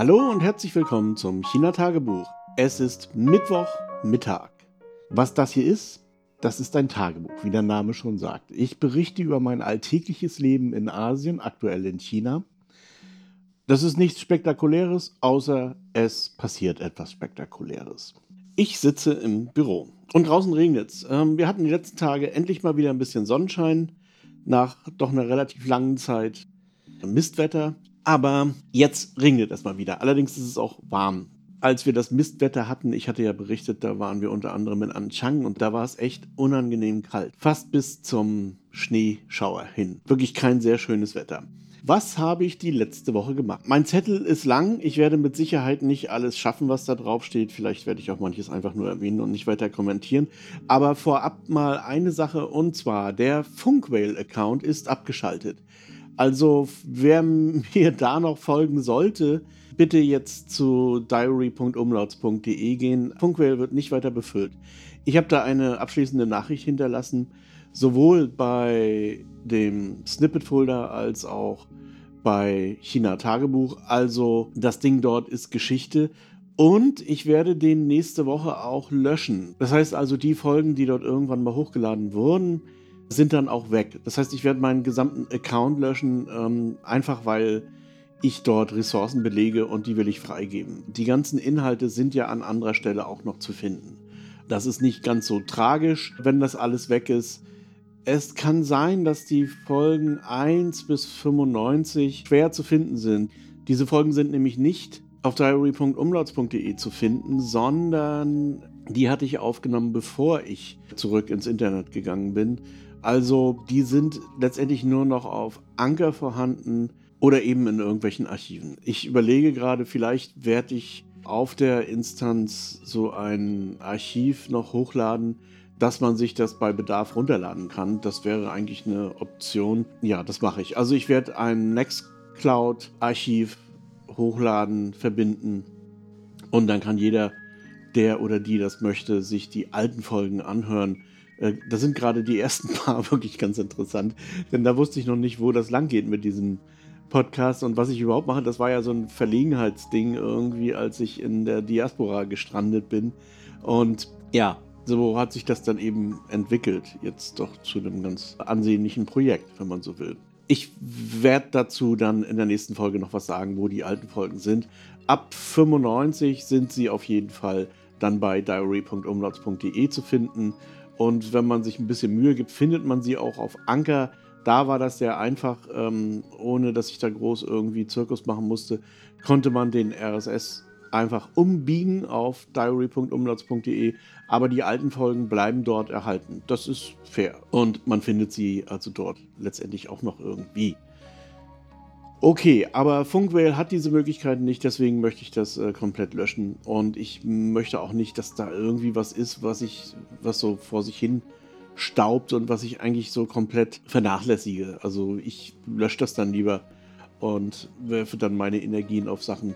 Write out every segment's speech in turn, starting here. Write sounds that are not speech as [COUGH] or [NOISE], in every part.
Hallo und herzlich willkommen zum China-Tagebuch. Es ist Mittwochmittag. Was das hier ist, das ist ein Tagebuch, wie der Name schon sagt. Ich berichte über mein alltägliches Leben in Asien, aktuell in China. Das ist nichts Spektakuläres, außer es passiert etwas Spektakuläres. Ich sitze im Büro und draußen regnet es. Ähm, wir hatten die letzten Tage endlich mal wieder ein bisschen Sonnenschein nach doch einer relativ langen Zeit Mistwetter. Aber jetzt regnet es mal wieder. Allerdings ist es auch warm. Als wir das Mistwetter hatten, ich hatte ja berichtet, da waren wir unter anderem in Anchang und da war es echt unangenehm kalt. Fast bis zum Schneeschauer hin. Wirklich kein sehr schönes Wetter. Was habe ich die letzte Woche gemacht? Mein Zettel ist lang. Ich werde mit Sicherheit nicht alles schaffen, was da drauf steht. Vielleicht werde ich auch manches einfach nur erwähnen und nicht weiter kommentieren. Aber vorab mal eine Sache und zwar der Funkwhale-Account ist abgeschaltet. Also wer [LAUGHS] mir da noch folgen sollte, bitte jetzt zu diary.umlauts.de gehen. Funkwhale wird nicht weiter befüllt. Ich habe da eine abschließende Nachricht hinterlassen, sowohl bei dem Snippet-Folder als auch bei China Tagebuch. Also das Ding dort ist Geschichte. Und ich werde den nächste Woche auch löschen. Das heißt also, die Folgen, die dort irgendwann mal hochgeladen wurden, sind dann auch weg. Das heißt, ich werde meinen gesamten Account löschen, ähm, einfach weil ich dort Ressourcen belege und die will ich freigeben. Die ganzen Inhalte sind ja an anderer Stelle auch noch zu finden. Das ist nicht ganz so tragisch, wenn das alles weg ist. Es kann sein, dass die Folgen 1 bis 95 schwer zu finden sind. Diese Folgen sind nämlich nicht auf diary.umlauts.de zu finden, sondern die hatte ich aufgenommen, bevor ich zurück ins Internet gegangen bin. Also die sind letztendlich nur noch auf Anker vorhanden oder eben in irgendwelchen Archiven. Ich überlege gerade, vielleicht werde ich auf der Instanz so ein Archiv noch hochladen, dass man sich das bei Bedarf runterladen kann. Das wäre eigentlich eine Option. Ja, das mache ich. Also ich werde ein Nextcloud-Archiv hochladen, verbinden und dann kann jeder, der oder die das möchte, sich die alten Folgen anhören äh, da sind gerade die ersten [LAUGHS] paar wirklich ganz interessant, denn da wusste ich noch nicht, wo das lang geht mit diesem Podcast und was ich überhaupt mache. Das war ja so ein Verlegenheitsding irgendwie, als ich in der Diaspora gestrandet bin. Und ja, so hat sich das dann eben entwickelt, jetzt doch zu einem ganz ansehnlichen Projekt, wenn man so will. Ich werde dazu dann in der nächsten Folge noch was sagen, wo die alten Folgen sind. Ab 95 sind sie auf jeden Fall dann bei diary.umlauts.de zu finden. Und wenn man sich ein bisschen Mühe gibt, findet man sie auch auf Anker. Da war das sehr einfach, ähm, ohne dass ich da groß irgendwie Zirkus machen musste, konnte man den RSS einfach umbiegen auf diary.umlauts.de, aber die alten Folgen bleiben dort erhalten. Das ist fair. Und man findet sie also dort letztendlich auch noch irgendwie. Okay, aber Funkwhale hat diese Möglichkeiten nicht, deswegen möchte ich das äh, komplett löschen. Und ich möchte auch nicht, dass da irgendwie was ist, was ich, was so vor sich hin staubt und was ich eigentlich so komplett vernachlässige. Also ich lösche das dann lieber und werfe dann meine Energien auf Sachen,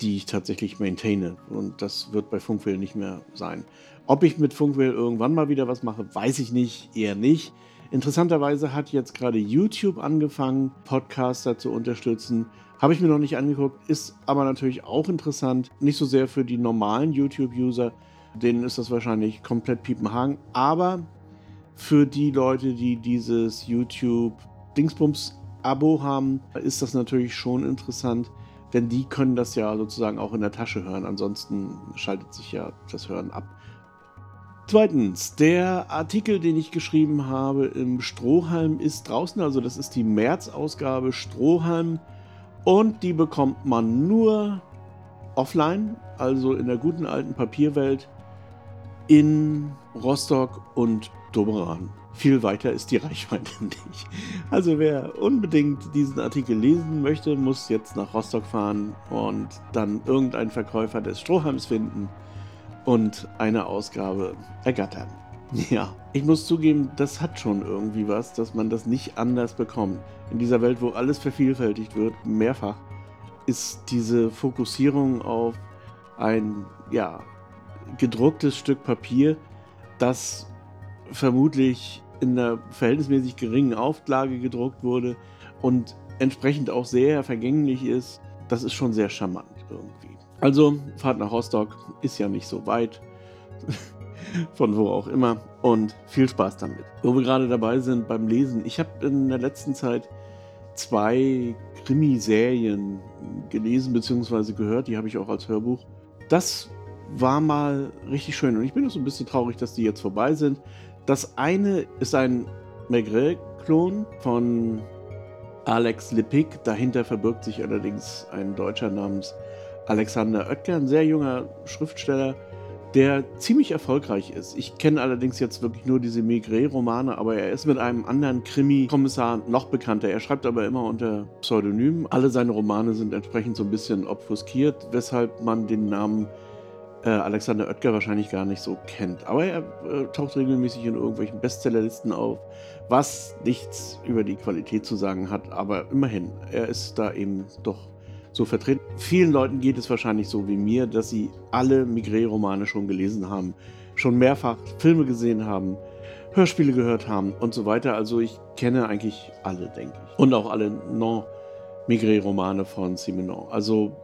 die ich tatsächlich maintaine. Und das wird bei Funkwhale nicht mehr sein. Ob ich mit Funkwhale irgendwann mal wieder was mache, weiß ich nicht, eher nicht. Interessanterweise hat jetzt gerade YouTube angefangen, Podcaster zu unterstützen. Habe ich mir noch nicht angeguckt, ist aber natürlich auch interessant. Nicht so sehr für die normalen YouTube-User, denen ist das wahrscheinlich komplett Piepenhagen. Aber für die Leute, die dieses YouTube-Dingsbums-Abo haben, ist das natürlich schon interessant. Denn die können das ja sozusagen auch in der Tasche hören. Ansonsten schaltet sich ja das Hören ab. Zweitens, der Artikel, den ich geschrieben habe im Strohhalm, ist draußen. Also das ist die März-Ausgabe Strohhalm. Und die bekommt man nur offline, also in der guten alten Papierwelt, in Rostock und Doberan. Viel weiter ist die Reichweite [LAUGHS] nicht. Also wer unbedingt diesen Artikel lesen möchte, muss jetzt nach Rostock fahren und dann irgendeinen Verkäufer des Strohhalms finden und eine Ausgabe ergattern. Ja, ich muss zugeben, das hat schon irgendwie was, dass man das nicht anders bekommt. In dieser Welt, wo alles vervielfältigt wird, mehrfach, ist diese Fokussierung auf ein, ja, gedrucktes Stück Papier, das vermutlich in einer verhältnismäßig geringen Auflage gedruckt wurde und entsprechend auch sehr vergänglich ist, das ist schon sehr charmant. irgendwie. Also Fahrt nach Rostock ist ja nicht so weit. [LAUGHS] Von wo auch immer. Und viel Spaß damit. Wo wir gerade dabei sind beim Lesen. Ich habe in der letzten Zeit zwei Krimiserien gelesen bzw. gehört. Die habe ich auch als Hörbuch. Das war mal richtig schön. Und ich bin auch so ein bisschen traurig, dass die jetzt vorbei sind. Das eine ist ein Maigret-Klon von Alex Lippig. Dahinter verbirgt sich allerdings ein Deutscher namens Alexander Oetker, ein sehr junger Schriftsteller, der ziemlich erfolgreich ist. Ich kenne allerdings jetzt wirklich nur diese Migré-Romane, aber er ist mit einem anderen Krimi-Kommissar noch bekannter. Er schreibt aber immer unter Pseudonym. Alle seine Romane sind entsprechend so ein bisschen obfuskiert, weshalb man den Namen äh, Alexander Oetker wahrscheinlich gar nicht so kennt. Aber er äh, taucht regelmäßig in irgendwelchen Bestsellerlisten auf, was nichts über die Qualität zu sagen hat, aber immerhin, er ist da eben doch so vertreten. Vielen Leuten geht es wahrscheinlich so wie mir, dass sie alle Migré-Romane schon gelesen haben, schon mehrfach Filme gesehen haben, Hörspiele gehört haben und so weiter. Also ich kenne eigentlich alle, denke ich. Und auch alle Non-Migré-Romane von Simenon. Also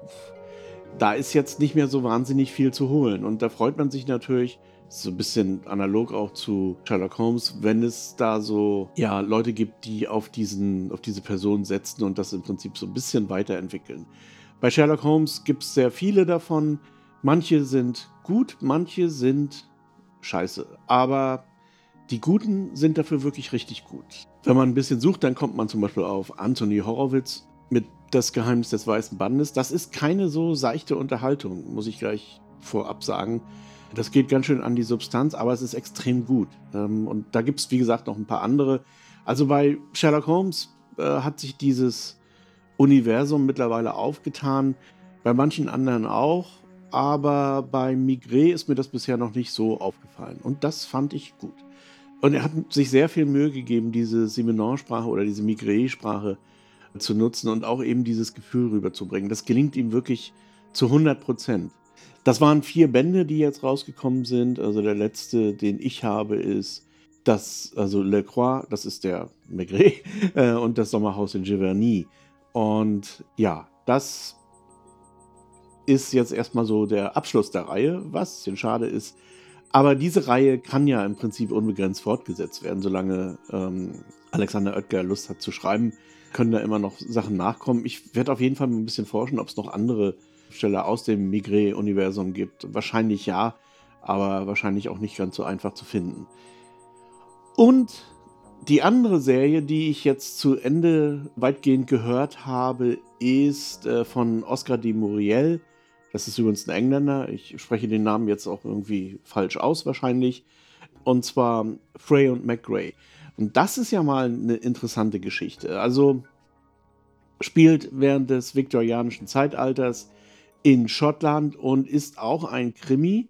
da ist jetzt nicht mehr so wahnsinnig viel zu holen. Und da freut man sich natürlich, so ein bisschen analog auch zu Sherlock Holmes, wenn es da so ja, Leute gibt, die auf, diesen, auf diese Person setzen und das im Prinzip so ein bisschen weiterentwickeln. Bei Sherlock Holmes gibt es sehr viele davon. Manche sind gut, manche sind scheiße. Aber die Guten sind dafür wirklich richtig gut. Wenn man ein bisschen sucht, dann kommt man zum Beispiel auf Anthony Horowitz mit Das Geheimnis des Weißen Bandes. Das ist keine so seichte Unterhaltung, muss ich gleich vorab sagen. Das geht ganz schön an die Substanz, aber es ist extrem gut. Ähm, und da gibt es, wie gesagt, noch ein paar andere. Also bei Sherlock Holmes äh, hat sich dieses Universum mittlerweile aufgetan, bei manchen anderen auch, aber bei Migré ist mir das bisher noch nicht so aufgefallen. Und das fand ich gut. Und er hat sich sehr viel Mühe gegeben, diese Simenon-Sprache oder diese Migré-Sprache zu nutzen und auch eben dieses Gefühl rüberzubringen. Das gelingt ihm wirklich zu 100 Prozent. Das waren vier Bände, die jetzt rausgekommen sind. Also der letzte, den ich habe, ist das, also Le Croix, das ist der Maigret, [LAUGHS] äh, und das Sommerhaus in Giverny. Und ja, das ist jetzt erstmal so der Abschluss der Reihe, was ein bisschen schade ist. Aber diese Reihe kann ja im Prinzip unbegrenzt fortgesetzt werden, solange ähm, Alexander Oetker Lust hat zu schreiben, können da immer noch Sachen nachkommen. Ich werde auf jeden Fall ein bisschen forschen, ob es noch andere Schriftsteller aus dem Migré-Universum gibt. Wahrscheinlich ja, aber wahrscheinlich auch nicht ganz so einfach zu finden. Und die andere Serie, die ich jetzt zu Ende weitgehend gehört habe, ist äh, von Oscar de Muriel. Das ist übrigens ein Engländer. Ich spreche den Namen jetzt auch irgendwie falsch aus, wahrscheinlich. Und zwar Frey und McGray. Und das ist ja mal eine interessante Geschichte. Also spielt während des viktorianischen Zeitalters in Schottland und ist auch ein Krimi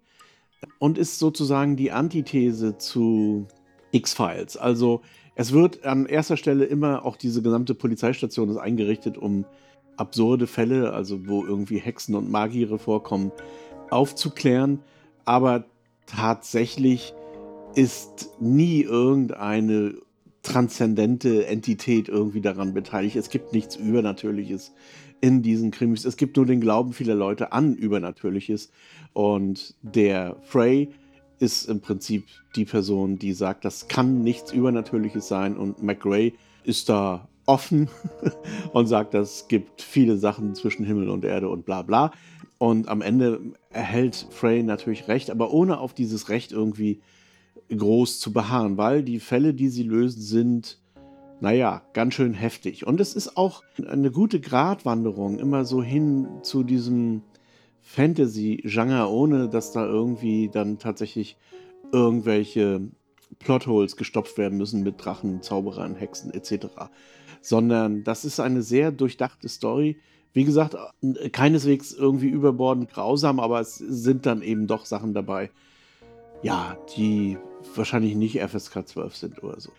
und ist sozusagen die Antithese zu X-Files. Also es wird an erster Stelle immer auch diese gesamte Polizeistation ist eingerichtet, um absurde Fälle, also wo irgendwie Hexen und Magiere vorkommen, aufzuklären. Aber tatsächlich ist nie irgendeine transzendente Entität irgendwie daran beteiligt. Es gibt nichts Übernatürliches in diesen Krimis. Es gibt nur den Glauben vieler Leute an Übernatürliches. Und der Frey ist im Prinzip die Person, die sagt, das kann nichts Übernatürliches sein. Und McRae ist da offen [LAUGHS] und sagt, das gibt viele Sachen zwischen Himmel und Erde und bla bla. Und am Ende erhält Frey natürlich recht, aber ohne auf dieses Recht irgendwie groß zu beharren, weil die Fälle, die sie lösen, sind naja, ganz schön heftig. Und es ist auch eine gute Gratwanderung, immer so hin zu diesem Fantasy-Genre, ohne dass da irgendwie dann tatsächlich irgendwelche Plotholes gestopft werden müssen mit Drachen, Zauberern, Hexen etc. Sondern das ist eine sehr durchdachte Story. Wie gesagt, keineswegs irgendwie überbordend grausam, aber es sind dann eben doch Sachen dabei, ja, die wahrscheinlich nicht FSK 12 sind oder so.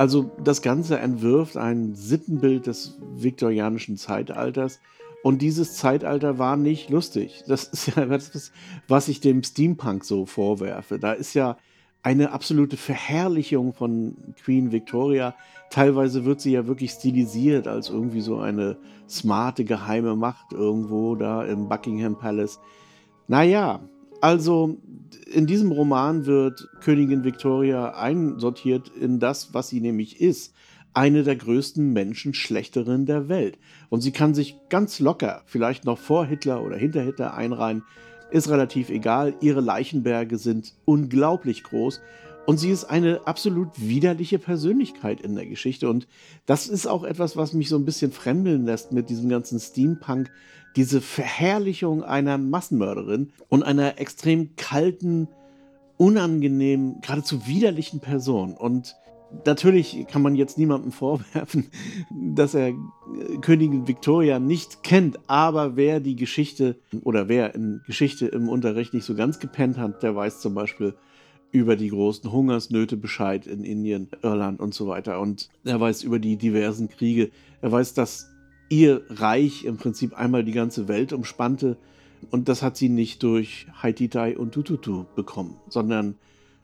Also das Ganze entwirft ein Sittenbild des viktorianischen Zeitalters. Und dieses Zeitalter war nicht lustig. Das ist ja [LAUGHS] etwas, was ich dem Steampunk so vorwerfe. Da ist ja eine absolute Verherrlichung von Queen Victoria. Teilweise wird sie ja wirklich stilisiert als irgendwie so eine smarte geheime Macht irgendwo da im Buckingham Palace. Naja, also in diesem Roman wird Königin Victoria einsortiert in das, was sie nämlich ist. Eine der größten Menschen schlechterin der Welt. Und sie kann sich ganz locker, vielleicht noch vor Hitler oder hinter Hitler einreihen, ist relativ egal. Ihre Leichenberge sind unglaublich groß. Und sie ist eine absolut widerliche Persönlichkeit in der Geschichte. Und das ist auch etwas, was mich so ein bisschen fremdeln lässt mit diesem ganzen Steampunk. Diese Verherrlichung einer Massenmörderin und einer extrem kalten, unangenehmen, geradezu widerlichen Person. Und natürlich kann man jetzt niemandem [LAUGHS] vorwerfen, dass er äh, Königin Victoria nicht kennt, aber wer die Geschichte oder wer in Geschichte im Unterricht nicht so ganz gepennt hat, der weiß zum Beispiel über die großen Hungersnöte Bescheid in Indien, Irland und so weiter. Und er weiß über die diversen Kriege. Er weiß, dass ihr Reich im Prinzip einmal die ganze Welt umspannte. Und das hat sie nicht durch Haititai und Tututu bekommen, sondern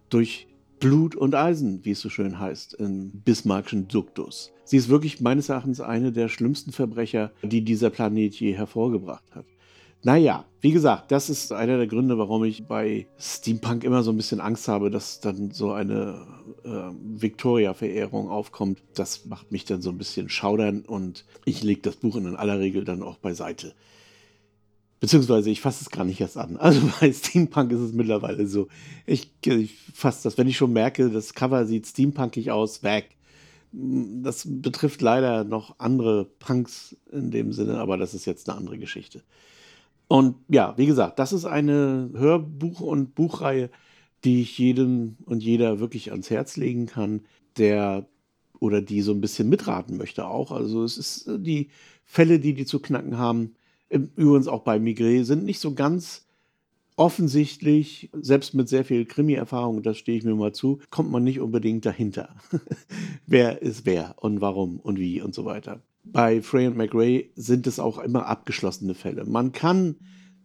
durch Blut und Eisen, wie es so schön heißt, im Bismarckschen Duktus. Sie ist wirklich meines Erachtens eine der schlimmsten Verbrecher, die dieser Planet je hervorgebracht hat. Naja, wie gesagt, das ist einer der Gründe, warum ich bei Steampunk immer so ein bisschen Angst habe, dass dann so eine äh, Victoria-Verehrung aufkommt. Das macht mich dann so ein bisschen schaudern und ich lege das Buch in aller Regel dann auch beiseite. Beziehungsweise ich fasse es gar nicht erst an. [LAUGHS] Also bei Steampunk ist es mittlerweile so. Ich, ich fasse das, wenn ich schon merke, das Cover sieht steampunkig aus, weg. Das betrifft leider noch andere Punks in dem Sinne, aber das ist jetzt eine andere Geschichte. Und ja, wie gesagt, das ist eine Hörbuch- und Buchreihe, die ich jedem und jeder wirklich ans Herz legen kann, der oder die so ein bisschen mitraten möchte auch. Also es ist die Fälle, die die zu knacken haben, Übrigens auch bei Migré sind nicht so ganz offensichtlich, selbst mit sehr viel Krimi-Erfahrung, das stehe ich mir mal zu, kommt man nicht unbedingt dahinter. [LAUGHS] wer ist wer und warum und wie und so weiter. Bei Frey und McRae sind es auch immer abgeschlossene Fälle. Man kann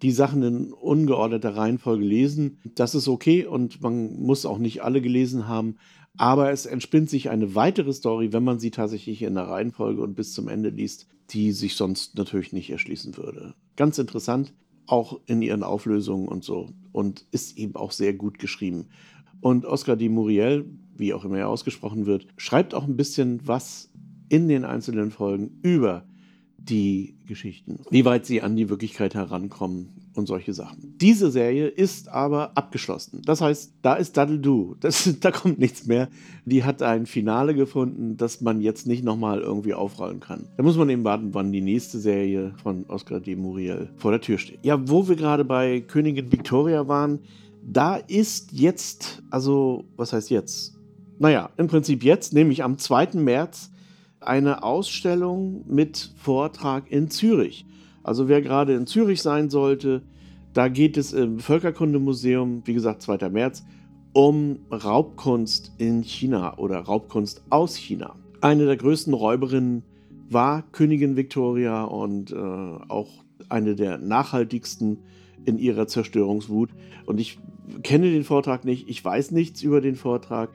die Sachen in ungeordneter Reihenfolge lesen. Das ist okay und man muss auch nicht alle gelesen haben. Aber es entspinnt sich eine weitere Story, wenn man sie tatsächlich in der Reihenfolge und bis zum Ende liest, die sich sonst natürlich nicht erschließen würde. Ganz interessant, auch in ihren Auflösungen und so. Und ist eben auch sehr gut geschrieben. Und Oscar Di Muriel, wie auch immer er ausgesprochen wird, schreibt auch ein bisschen was in den einzelnen Folgen über die Geschichten, wie weit sie an die Wirklichkeit herankommen und solche Sachen. Diese Serie ist aber abgeschlossen. Das heißt, da ist Daddle Do. [LAUGHS] Da kommt nichts mehr. Die hat ein Finale gefunden, das man jetzt nicht nochmal irgendwie aufrollen kann. Da muss man eben warten, wann die nächste Serie von Oscar de Muriel vor der Tür steht. Ja, wo wir gerade bei Königin Victoria waren, da ist jetzt, also, was heißt jetzt? Naja, im Prinzip jetzt, nämlich am 2. März, eine Ausstellung mit Vortrag in Zürich. Also wer gerade in Zürich sein sollte, da geht es im Völkerkundemuseum, wie gesagt, 2. März, um Raubkunst in China oder Raubkunst aus China. Eine der größten Räuberinnen war Königin Victoria und äh, auch eine der nachhaltigsten in ihrer Zerstörungswut. Und ich kenne den Vortrag nicht, ich weiß nichts über den Vortrag.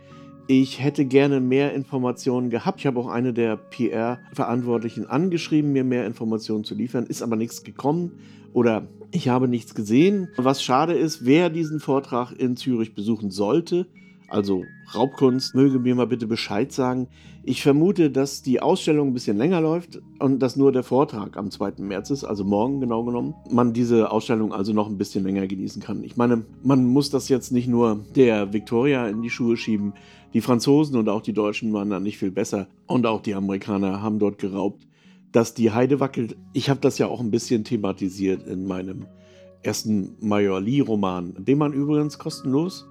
Ich hätte gerne mehr Informationen gehabt. Ich habe auch eine der PR-Verantwortlichen angeschrieben, mir mehr Informationen zu liefern, ist aber nichts gekommen oder ich habe nichts gesehen. Was schade ist, wer diesen Vortrag in Zürich besuchen sollte, also Raubkunst, möge mir mal bitte Bescheid sagen. Ich vermute, dass die Ausstellung ein bisschen länger läuft und dass nur der Vortrag am 2. März ist, also morgen genau genommen, man diese Ausstellung also noch ein bisschen länger genießen kann. Ich meine, man muss das jetzt nicht nur der Victoria in die Schuhe schieben. Die Franzosen und auch die Deutschen waren da nicht viel besser und auch die Amerikaner haben dort geraubt. Dass die Heide wackelt, ich habe das ja auch ein bisschen thematisiert in meinem ersten Major Lee-Roman, den man übrigens kostenlos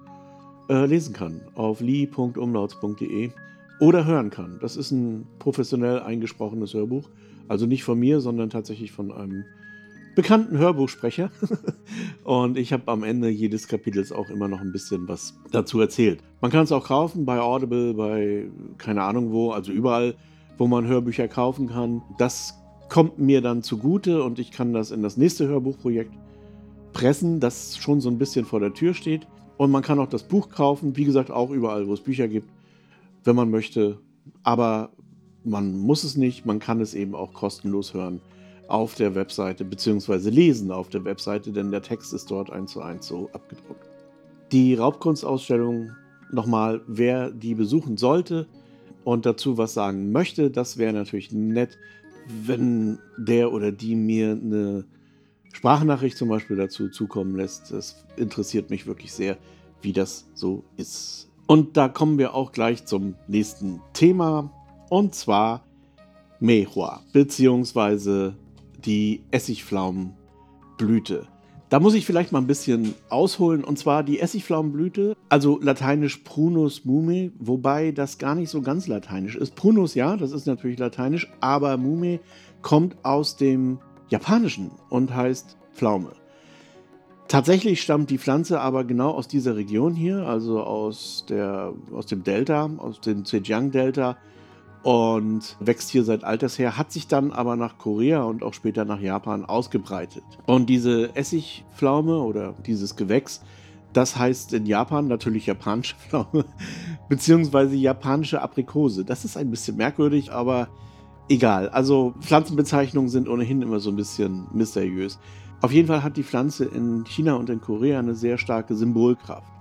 äh, lesen kann auf lee.umlauts.de oder hören kann. Das ist ein professionell eingesprochenes Hörbuch. Also nicht von mir, sondern tatsächlich von einem bekannten Hörbuchsprecher. [LAUGHS] und ich habe am Ende jedes Kapitels auch immer noch ein bisschen was dazu erzählt. Man kann es auch kaufen bei Audible, bei keine Ahnung wo, also überall, wo man Hörbücher kaufen kann. Das kommt mir dann zugute und ich kann das in das nächste Hörbuchprojekt pressen, das schon so ein bisschen vor der Tür steht. Und man kann auch das Buch kaufen, wie gesagt, auch überall, wo es Bücher gibt, wenn man möchte. Aber man muss es nicht, man kann es eben auch kostenlos hören auf der Webseite, beziehungsweise lesen auf der Webseite, denn der Text ist dort eins zu eins so abgedruckt. Die Raubkunstausstellung, nochmal, wer die besuchen sollte und dazu was sagen möchte, das wäre natürlich nett, wenn der oder die mir eine Sprachnachricht zum Beispiel dazu zukommen lässt. Das interessiert mich wirklich sehr, wie das so ist. Und da kommen wir auch gleich zum nächsten Thema und zwar Mehua beziehungsweise die Essigpflaumenblüte. Da muss ich vielleicht mal ein bisschen ausholen und zwar die Essigpflaumenblüte, also lateinisch Prunus mume, wobei das gar nicht so ganz lateinisch ist. Prunus ja, das ist natürlich lateinisch, aber mume kommt aus dem Japanischen und heißt Pflaume. Tatsächlich stammt die Pflanze aber genau aus dieser Region hier, also aus, der, aus dem Delta, aus dem Zhejiang-Delta und wächst hier seit alters her, hat sich dann aber nach Korea und auch später nach Japan ausgebreitet. Und diese Essigpflaume oder dieses Gewächs, das heißt in Japan natürlich japanische [LAUGHS] Pflaume, beziehungsweise japanische Aprikose. Das ist ein bisschen merkwürdig, aber egal. Also Pflanzenbezeichnungen sind ohnehin immer so ein bisschen mysteriös. Auf jeden Fall hat die Pflanze in China und in Korea eine sehr starke Symbolkraft.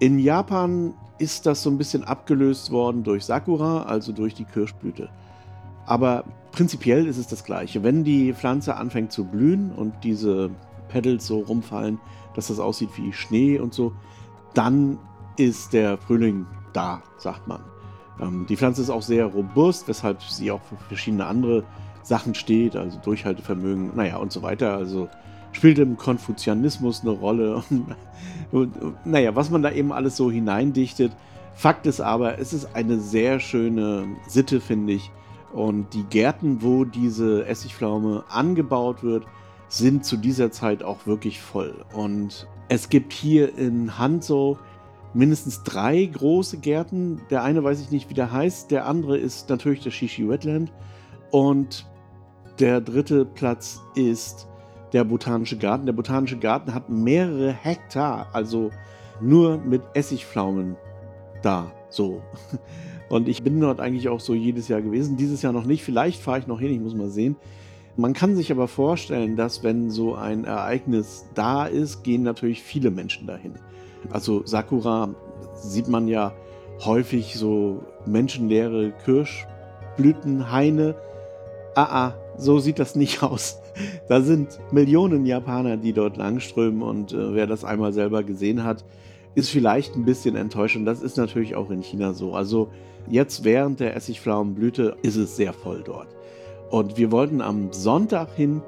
In Japan ist das so ein bisschen abgelöst worden durch Sakura, also durch die Kirschblüte. Aber prinzipiell ist es das Gleiche. Wenn die Pflanze anfängt zu blühen und diese Petals so rumfallen, dass das aussieht wie Schnee und so, dann ist der Frühling da, sagt man. Ähm, die Pflanze ist auch sehr robust, weshalb sie auch für verschiedene andere Sachen steht, also Durchhaltevermögen, naja und so weiter. Also spielt im Konfuzianismus eine Rolle. [LAUGHS] Naja, was man da eben alles so hineindichtet. Fakt ist aber, es ist eine sehr schöne Sitte, finde ich. Und die Gärten, wo diese Essigpflaume angebaut wird, sind zu dieser Zeit auch wirklich voll. Und es gibt hier in Hanzhou mindestens drei große Gärten. Der eine weiß ich nicht, wie der heißt. Der andere ist natürlich der Shishi Wetland. Und der dritte Platz ist der Botanische Garten. Der Botanische Garten hat mehrere Hektar, also nur mit Essigpflaumen da, so. [LAUGHS] Und ich bin dort eigentlich auch so jedes Jahr gewesen. Dieses Jahr noch nicht. Vielleicht fahre ich noch hin, ich muss mal sehen. Man kann sich aber vorstellen, dass wenn so ein Ereignis da ist, gehen natürlich viele Menschen dahin. Also Sakura sieht man ja häufig so menschenleere Kirschblütenhaine. Ah, ah, so sieht das nicht [LAUGHS] aus. Da sind Millionen Japaner, die dort langströmen und äh, wer das einmal selber gesehen hat, ist vielleicht ein bisschen enttäuscht und das ist natürlich auch in China so. Also jetzt während der Essigpflaumenblüte ist es sehr voll dort. Und wir wollten am Sonntag hin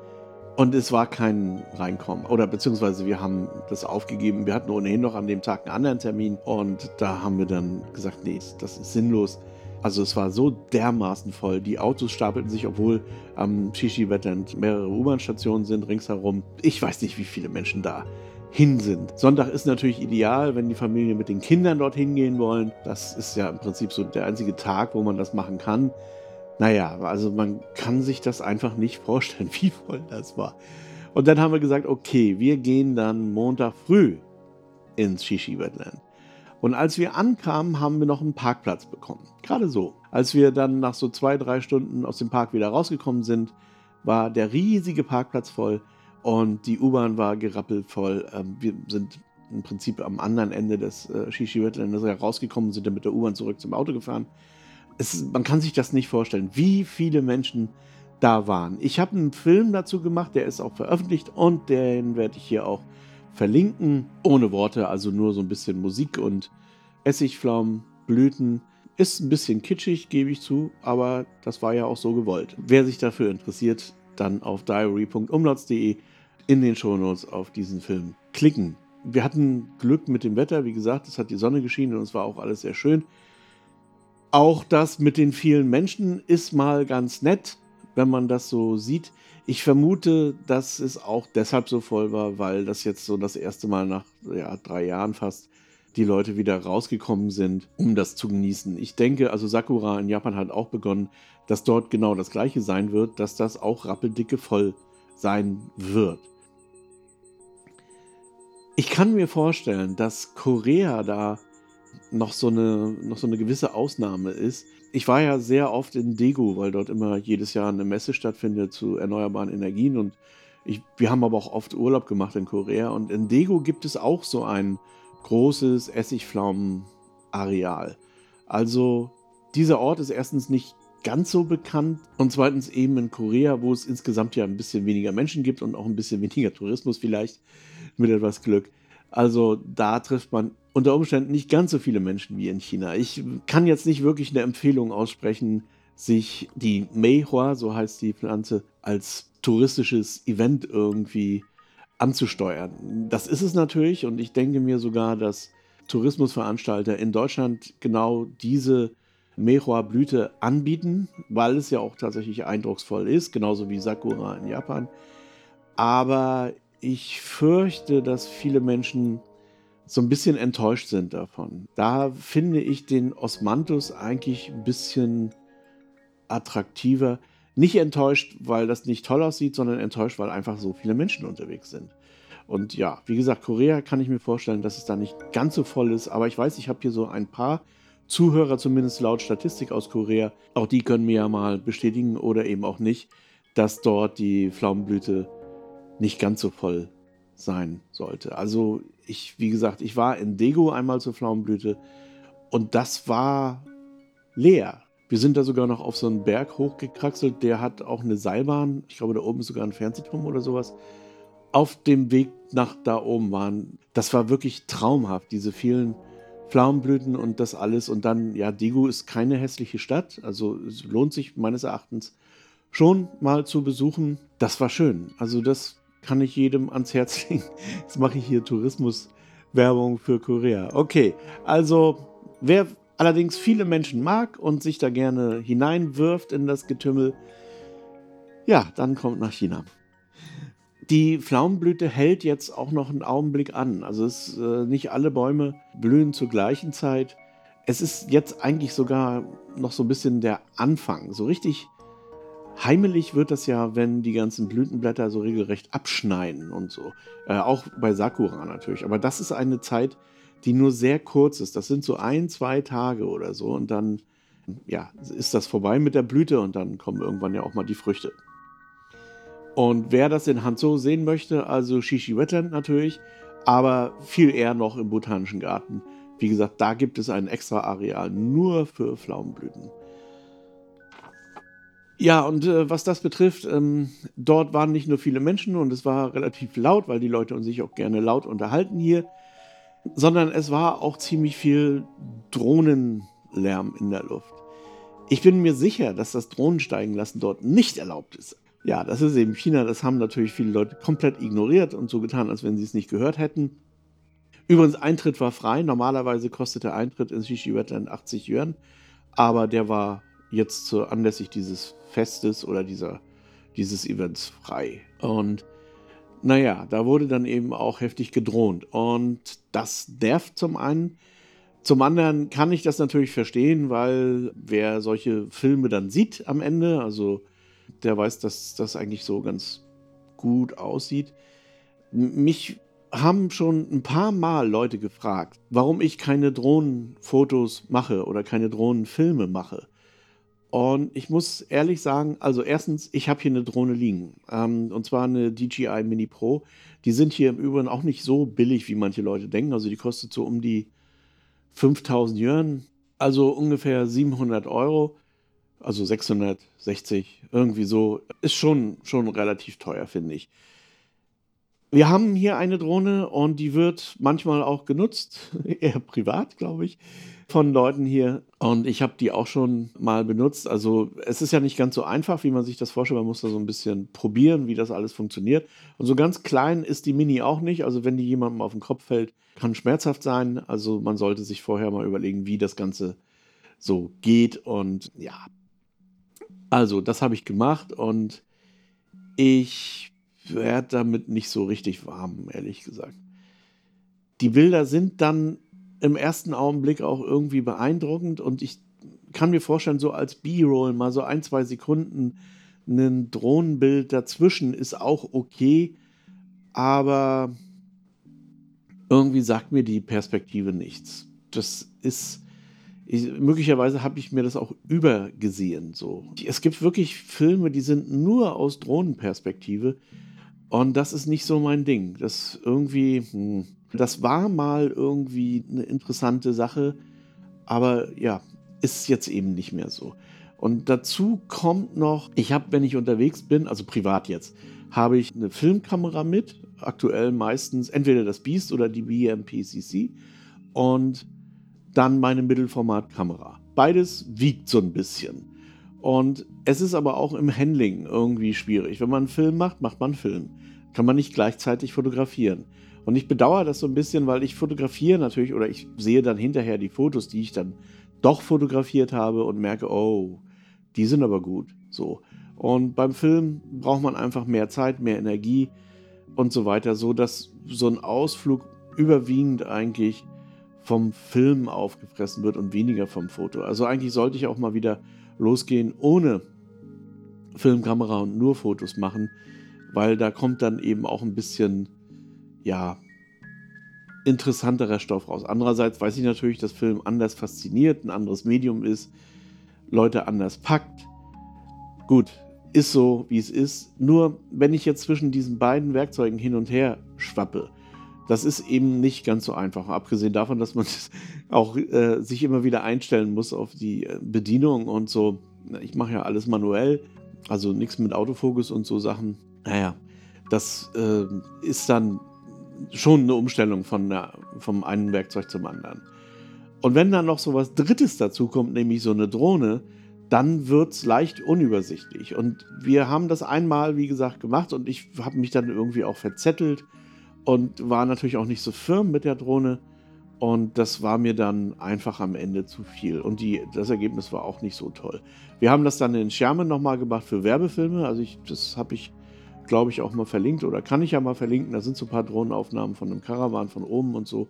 und es war kein Reinkommen. Oder beziehungsweise wir haben das aufgegeben. Wir hatten ohnehin noch an dem Tag einen anderen Termin und da haben wir dann gesagt, nee, das ist sinnlos. Also es war so dermaßen voll. Die Autos stapelten sich, obwohl am Shishi Wetland mehrere U-Bahn-Stationen sind ringsherum. Ich weiß nicht, wie viele Menschen da hin sind. Sonntag ist natürlich ideal, wenn die Familie mit den Kindern dorthin gehen wollen. Das ist ja im Prinzip so der einzige Tag, wo man das machen kann. Naja, also man kann sich das einfach nicht vorstellen, [LAUGHS] wie voll das war. Und dann haben wir gesagt, okay, wir gehen dann Montag früh ins Shishi Wetland. Und als wir ankamen, haben wir noch einen Parkplatz bekommen. Gerade so. Als wir dann nach so zwei, drei Stunden aus dem Park wieder rausgekommen sind, war der riesige Parkplatz voll und die U-Bahn war gerappelt voll. Ähm, wir sind im Prinzip am anderen Ende des äh, Shishi-Wetlandes rausgekommen und sind dann mit der U-Bahn zurück zum Auto gefahren. Es, man kann sich das nicht vorstellen, wie viele Menschen da waren. Ich habe einen Film dazu gemacht, der ist auch veröffentlicht und den werde ich hier auch verlinken. Ohne Worte, also nur so ein bisschen Musik und Essigpflaumen, Blüten. Ist ein bisschen kitschig, gebe ich zu, aber das war ja auch so gewollt. Wer sich dafür interessiert, dann auf diary.umlauts.de in den Shownotes auf diesen Film klicken. Wir hatten Glück mit dem Wetter, wie gesagt, es hat die Sonne geschienen und es war auch alles sehr schön. Auch das mit den vielen Menschen ist mal ganz nett, wenn man das so sieht. Ich vermute, dass es auch deshalb so voll war, weil das jetzt so das erste Mal nach ja, drei Jahren fast die Leute wieder rausgekommen sind, um das zu genießen. Ich denke, also Sakura in Japan hat auch begonnen, dass dort genau das gleiche sein wird, dass das auch rappeldicke voll sein wird. Ich kann mir vorstellen, dass Korea da noch so eine, noch so eine gewisse Ausnahme ist. Ich war ja sehr oft in Daegu, weil dort immer jedes Jahr eine Messe stattfindet zu erneuerbaren Energien und ich, wir haben aber auch oft Urlaub gemacht in Korea und in Daegu gibt es auch so ein großes Essigpflaumenareal. Also dieser Ort ist erstens nicht ganz so bekannt und zweitens eben in Korea, wo es insgesamt ja ein bisschen weniger Menschen gibt und auch ein bisschen [LAUGHS] weniger Tourismus vielleicht mit etwas Glück. Also da trifft man unter Umständen nicht ganz so viele Menschen wie in China. Ich kann jetzt nicht wirklich eine Empfehlung aussprechen, sich die Meihua, so heißt die Pflanze, als touristisches Event irgendwie anzusteuern. Das ist es natürlich und ich denke mir sogar, dass Tourismusveranstalter in Deutschland genau diese Meihua-Blüte anbieten, weil es ja auch tatsächlich eindrucksvoll ist, genauso wie Sakura in Japan. Aber ich fürchte, dass viele Menschen so ein bisschen enttäuscht sind davon. Da finde ich den Osmanthus eigentlich ein bisschen attraktiver. Nicht enttäuscht, weil das nicht toll aussieht, sondern enttäuscht, weil einfach so viele Menschen unterwegs sind. Und ja, wie gesagt, Korea kann ich mir vorstellen, dass es da nicht ganz so voll ist. Aber ich weiß, ich habe hier so ein paar Zuhörer, zumindest laut Statistik aus Korea. Auch die können mir ja mal bestätigen oder eben auch nicht, dass dort die Pflaumenblüte nicht ganz so voll sein sollte. Also ich, wie gesagt, ich war in Dego einmal zur Pflaumenblüte und das war leer. Wir sind da sogar noch auf so einen Berg hochgekraxelt, der hat auch eine Seilbahn. Ich glaube, da oben ist sogar ein Fernsehturm oder sowas. Auf dem Weg nach da oben waren. Das war wirklich traumhaft, diese vielen Pflaumenblüten und das alles. Und dann, ja, Degu ist keine hässliche Stadt. Also es lohnt sich meines Erachtens schon mal zu besuchen. Das war schön. Also das kann ich jedem ans Herz [LAUGHS] legen. Jetzt mache ich hier Tourismuswerbung für Korea. Okay, also wer allerdings viele Menschen mag und sich da gerne hineinwirft in das Getümmel, ja, dann kommt nach China. Die Pflaumenblüte hält jetzt auch noch einen Augenblick an. Also es, äh, nicht alle Bäume blühen zur gleichen Zeit. Es ist jetzt eigentlich sogar noch so ein bisschen der Anfang. So richtig Heimelig wird das ja, wenn die ganzen Blütenblätter so regelrecht abschneiden und so. Äh, auch bei Sakura natürlich. Aber das ist eine Zeit, die nur sehr kurz ist. Das sind so ein, zwei Tage oder so. Und dann, ja, ist das vorbei mit der Blüte und dann kommen irgendwann ja auch mal die Früchte. Und wer das in Hanzhou sehen möchte, also Shishi Wetland natürlich, aber viel eher noch im Botanischen Garten. Wie gesagt, da gibt es ein extra Areal nur für Pflaumenblüten. Ja, und äh, was das betrifft, ähm, dort waren nicht nur viele Menschen und es war relativ laut, weil die Leute sich auch gerne laut unterhalten hier, sondern es war auch ziemlich viel Drohnenlärm in der Luft. Ich bin mir sicher, dass das Drohnensteigen lassen dort nicht erlaubt ist. Ja, das ist eben China, das haben natürlich viele Leute komplett ignoriert und so getan, als wenn sie es nicht gehört hätten. Übrigens, Eintritt war frei. Normalerweise kostete Eintritt in Shishi Wetland 80 Yuan, aber der war jetzt so anlässlich dieses Festes oder dieser, dieses Events frei. Und naja, da wurde dann eben auch heftig gedroht. Und das nervt zum einen. Zum anderen kann ich das natürlich verstehen, weil wer solche Filme dann sieht am Ende, also der weiß, dass das eigentlich so ganz gut aussieht. Mich haben schon ein paar Mal Leute gefragt, warum ich keine Drohnenfotos mache oder keine Drohnenfilme mache. Und ich muss ehrlich sagen, also erstens, ich habe hier eine Drohne liegen. Ähm, und zwar eine DJI Mini Pro. Die sind hier im Übrigen auch nicht so billig, wie manche Leute denken. Also die kostet so um die 5000 Yuan, also ungefähr 700 Euro. Also 660, irgendwie so. Ist schon, schon relativ teuer, finde ich. Wir haben hier eine Drohne und die wird manchmal auch genutzt, [LAUGHS] eher privat, glaube ich von Leuten hier und ich habe die auch schon mal benutzt. Also es ist ja nicht ganz so einfach, wie man sich das vorstellt. Man muss da so ein bisschen probieren, wie das alles funktioniert. Und so ganz klein ist die Mini auch nicht. Also wenn die jemandem auf den Kopf fällt, kann schmerzhaft sein. Also man sollte sich vorher mal überlegen, wie das Ganze so geht. Und ja, also das habe ich gemacht und ich werde damit nicht so richtig warm, ehrlich gesagt. Die Bilder sind dann im ersten Augenblick auch irgendwie beeindruckend und ich kann mir vorstellen, so als B-Roll mal so ein, zwei Sekunden ein Drohnenbild dazwischen ist auch okay, aber irgendwie sagt mir die Perspektive nichts. Das ist, ich, möglicherweise habe ich mir das auch übergesehen. So. Es gibt wirklich Filme, die sind nur aus Drohnenperspektive und das ist nicht so mein Ding. Das irgendwie, hm, das war mal irgendwie eine interessante Sache, aber ja, ist jetzt eben nicht mehr so. Und dazu kommt noch, ich habe, wenn ich unterwegs bin, also privat jetzt, habe ich eine Filmkamera mit, aktuell meistens entweder das Beast oder die BMPCC und dann meine Mittelformatkamera. Beides wiegt so ein bisschen. Und es ist aber auch im Handling irgendwie schwierig. Wenn man einen Film macht, macht man einen Film. Kann man nicht gleichzeitig fotografieren. Und ich bedauere das so ein bisschen, weil ich fotografiere natürlich oder ich sehe dann hinterher die Fotos, die ich dann doch fotografiert habe und merke, oh, die sind aber gut. So. Und beim Film braucht man einfach mehr Zeit, mehr Energie und so weiter, so dass so ein Ausflug überwiegend eigentlich vom Film aufgefressen wird und weniger vom Foto. Also eigentlich sollte ich auch mal wieder losgehen ohne Filmkamera und nur Fotos machen, weil da kommt dann eben auch ein bisschen, ja, interessanterer Stoff raus. Andererseits weiß ich natürlich, dass Film anders fasziniert, ein anderes Medium ist, Leute anders packt. Gut, ist so, wie es ist. Nur wenn ich jetzt zwischen diesen beiden Werkzeugen hin und her schwappe, das ist eben nicht ganz so einfach. Abgesehen davon, dass man [LAUGHS] auch äh, sich immer wieder einstellen muss auf die äh, Bedienung und so. Ich mache ja alles manuell, also nichts mit Autofokus und so Sachen. Naja, das äh, ist dann schon eine Umstellung von der, vom einen Werkzeug zum anderen. Und wenn dann noch so was Drittes dazu kommt, nämlich so eine Drohne, dann wird es leicht unübersichtlich. Und wir haben das einmal, wie gesagt, gemacht und ich habe mich dann irgendwie auch verzettelt und war natürlich auch nicht so firm mit der Drohne. Und das war mir dann einfach am Ende zu viel. Und die, das Ergebnis war auch nicht so toll. Wir haben das dann in Schermen nochmal gemacht für Werbefilme. Also ich, das habe ich glaube ich, auch mal verlinkt oder kann ich ja mal verlinken. Da sind so ein paar Drohnenaufnahmen von einem Karawan von oben und so.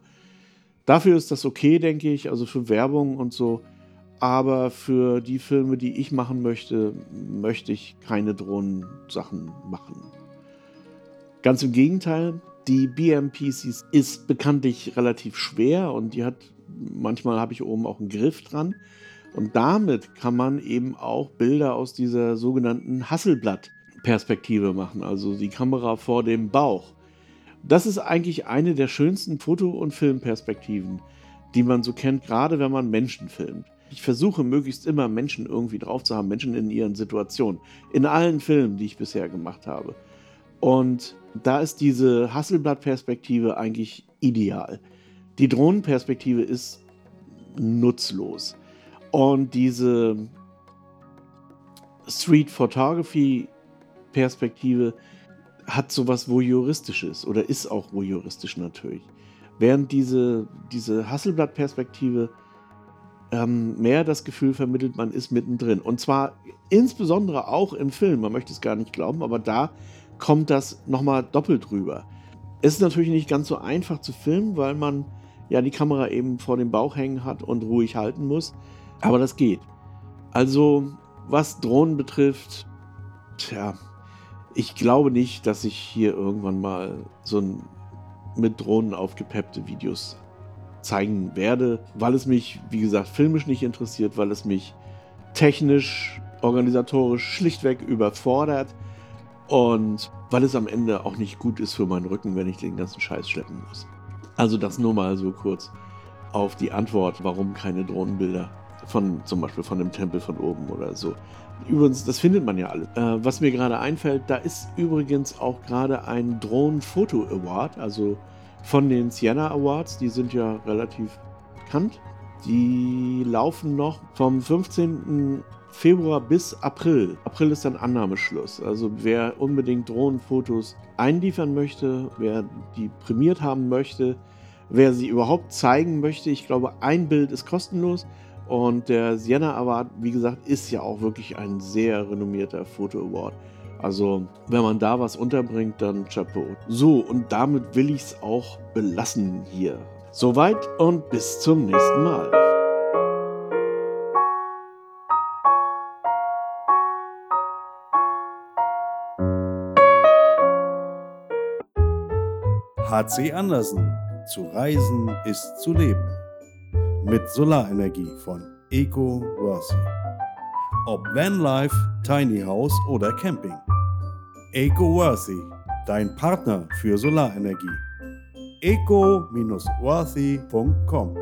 Dafür ist das okay, denke ich, also für Werbung und so. Aber für die Filme, die ich machen möchte, möchte ich keine Drohnensachen machen. Ganz im Gegenteil, die BMPC ist bekanntlich relativ schwer und die hat, manchmal habe ich oben auch einen Griff dran. Und damit kann man eben auch Bilder aus dieser sogenannten Hasselblatt Perspektive machen, also die Kamera vor dem Bauch. Das ist eigentlich eine der schönsten Foto- und Filmperspektiven, die man so kennt, gerade wenn man Menschen filmt. Ich versuche möglichst immer Menschen irgendwie drauf zu haben, Menschen in ihren Situationen, in allen Filmen, die ich bisher gemacht habe. Und da ist diese Hasselblatt-Perspektive eigentlich ideal. Die Drohnenperspektive ist nutzlos. Und diese Street Photography Perspektive hat sowas Voyeuristisches oder ist auch voyeuristisch natürlich. Während diese, diese Hasselblatt-Perspektive ähm, mehr das Gefühl vermittelt, man ist mittendrin. Und zwar insbesondere auch im Film, man möchte es gar nicht glauben, aber da kommt das nochmal doppelt rüber. Es ist natürlich nicht ganz so einfach zu filmen, weil man ja die Kamera eben vor dem Bauch hängen hat und ruhig halten muss. Aber das geht. Also, was Drohnen betrifft, tja, ich glaube nicht, dass ich hier irgendwann mal so ein mit Drohnen aufgepeppte Videos zeigen werde, weil es mich, wie gesagt, filmisch nicht interessiert, weil es mich technisch, organisatorisch schlichtweg überfordert und weil es am Ende auch nicht gut ist für meinen Rücken, wenn ich den ganzen Scheiß schleppen muss. Also das nur mal so kurz auf die Antwort, warum keine Drohnenbilder von zum Beispiel von dem Tempel von oben oder so. Übrigens, das findet man ja alles. Äh, was mir gerade einfällt, da ist übrigens auch gerade ein Drone Photo Award, also von den Sienna Awards, die sind ja relativ bekannt. Die laufen noch vom 15. Februar bis April. April ist dann Annahmeschluss. Also wer unbedingt Drohnenfotos einliefern möchte, wer die prämiert haben möchte, wer sie überhaupt zeigen möchte, ich glaube, ein Bild ist kostenlos. Und der Sienna Award, wie gesagt, ist ja auch wirklich ein sehr renommierter Foto-Award. Also, wenn man da was unterbringt, dann Chapeau. So, und damit will ich es auch belassen hier. Soweit und bis zum nächsten Mal. HC Andersen Zu reisen ist zu leben. Mit Solarenergie von EcoWorthy. Ob Vanlife, Tiny House oder Camping. EcoWorthy, dein Partner für Solarenergie. eco-worthy.com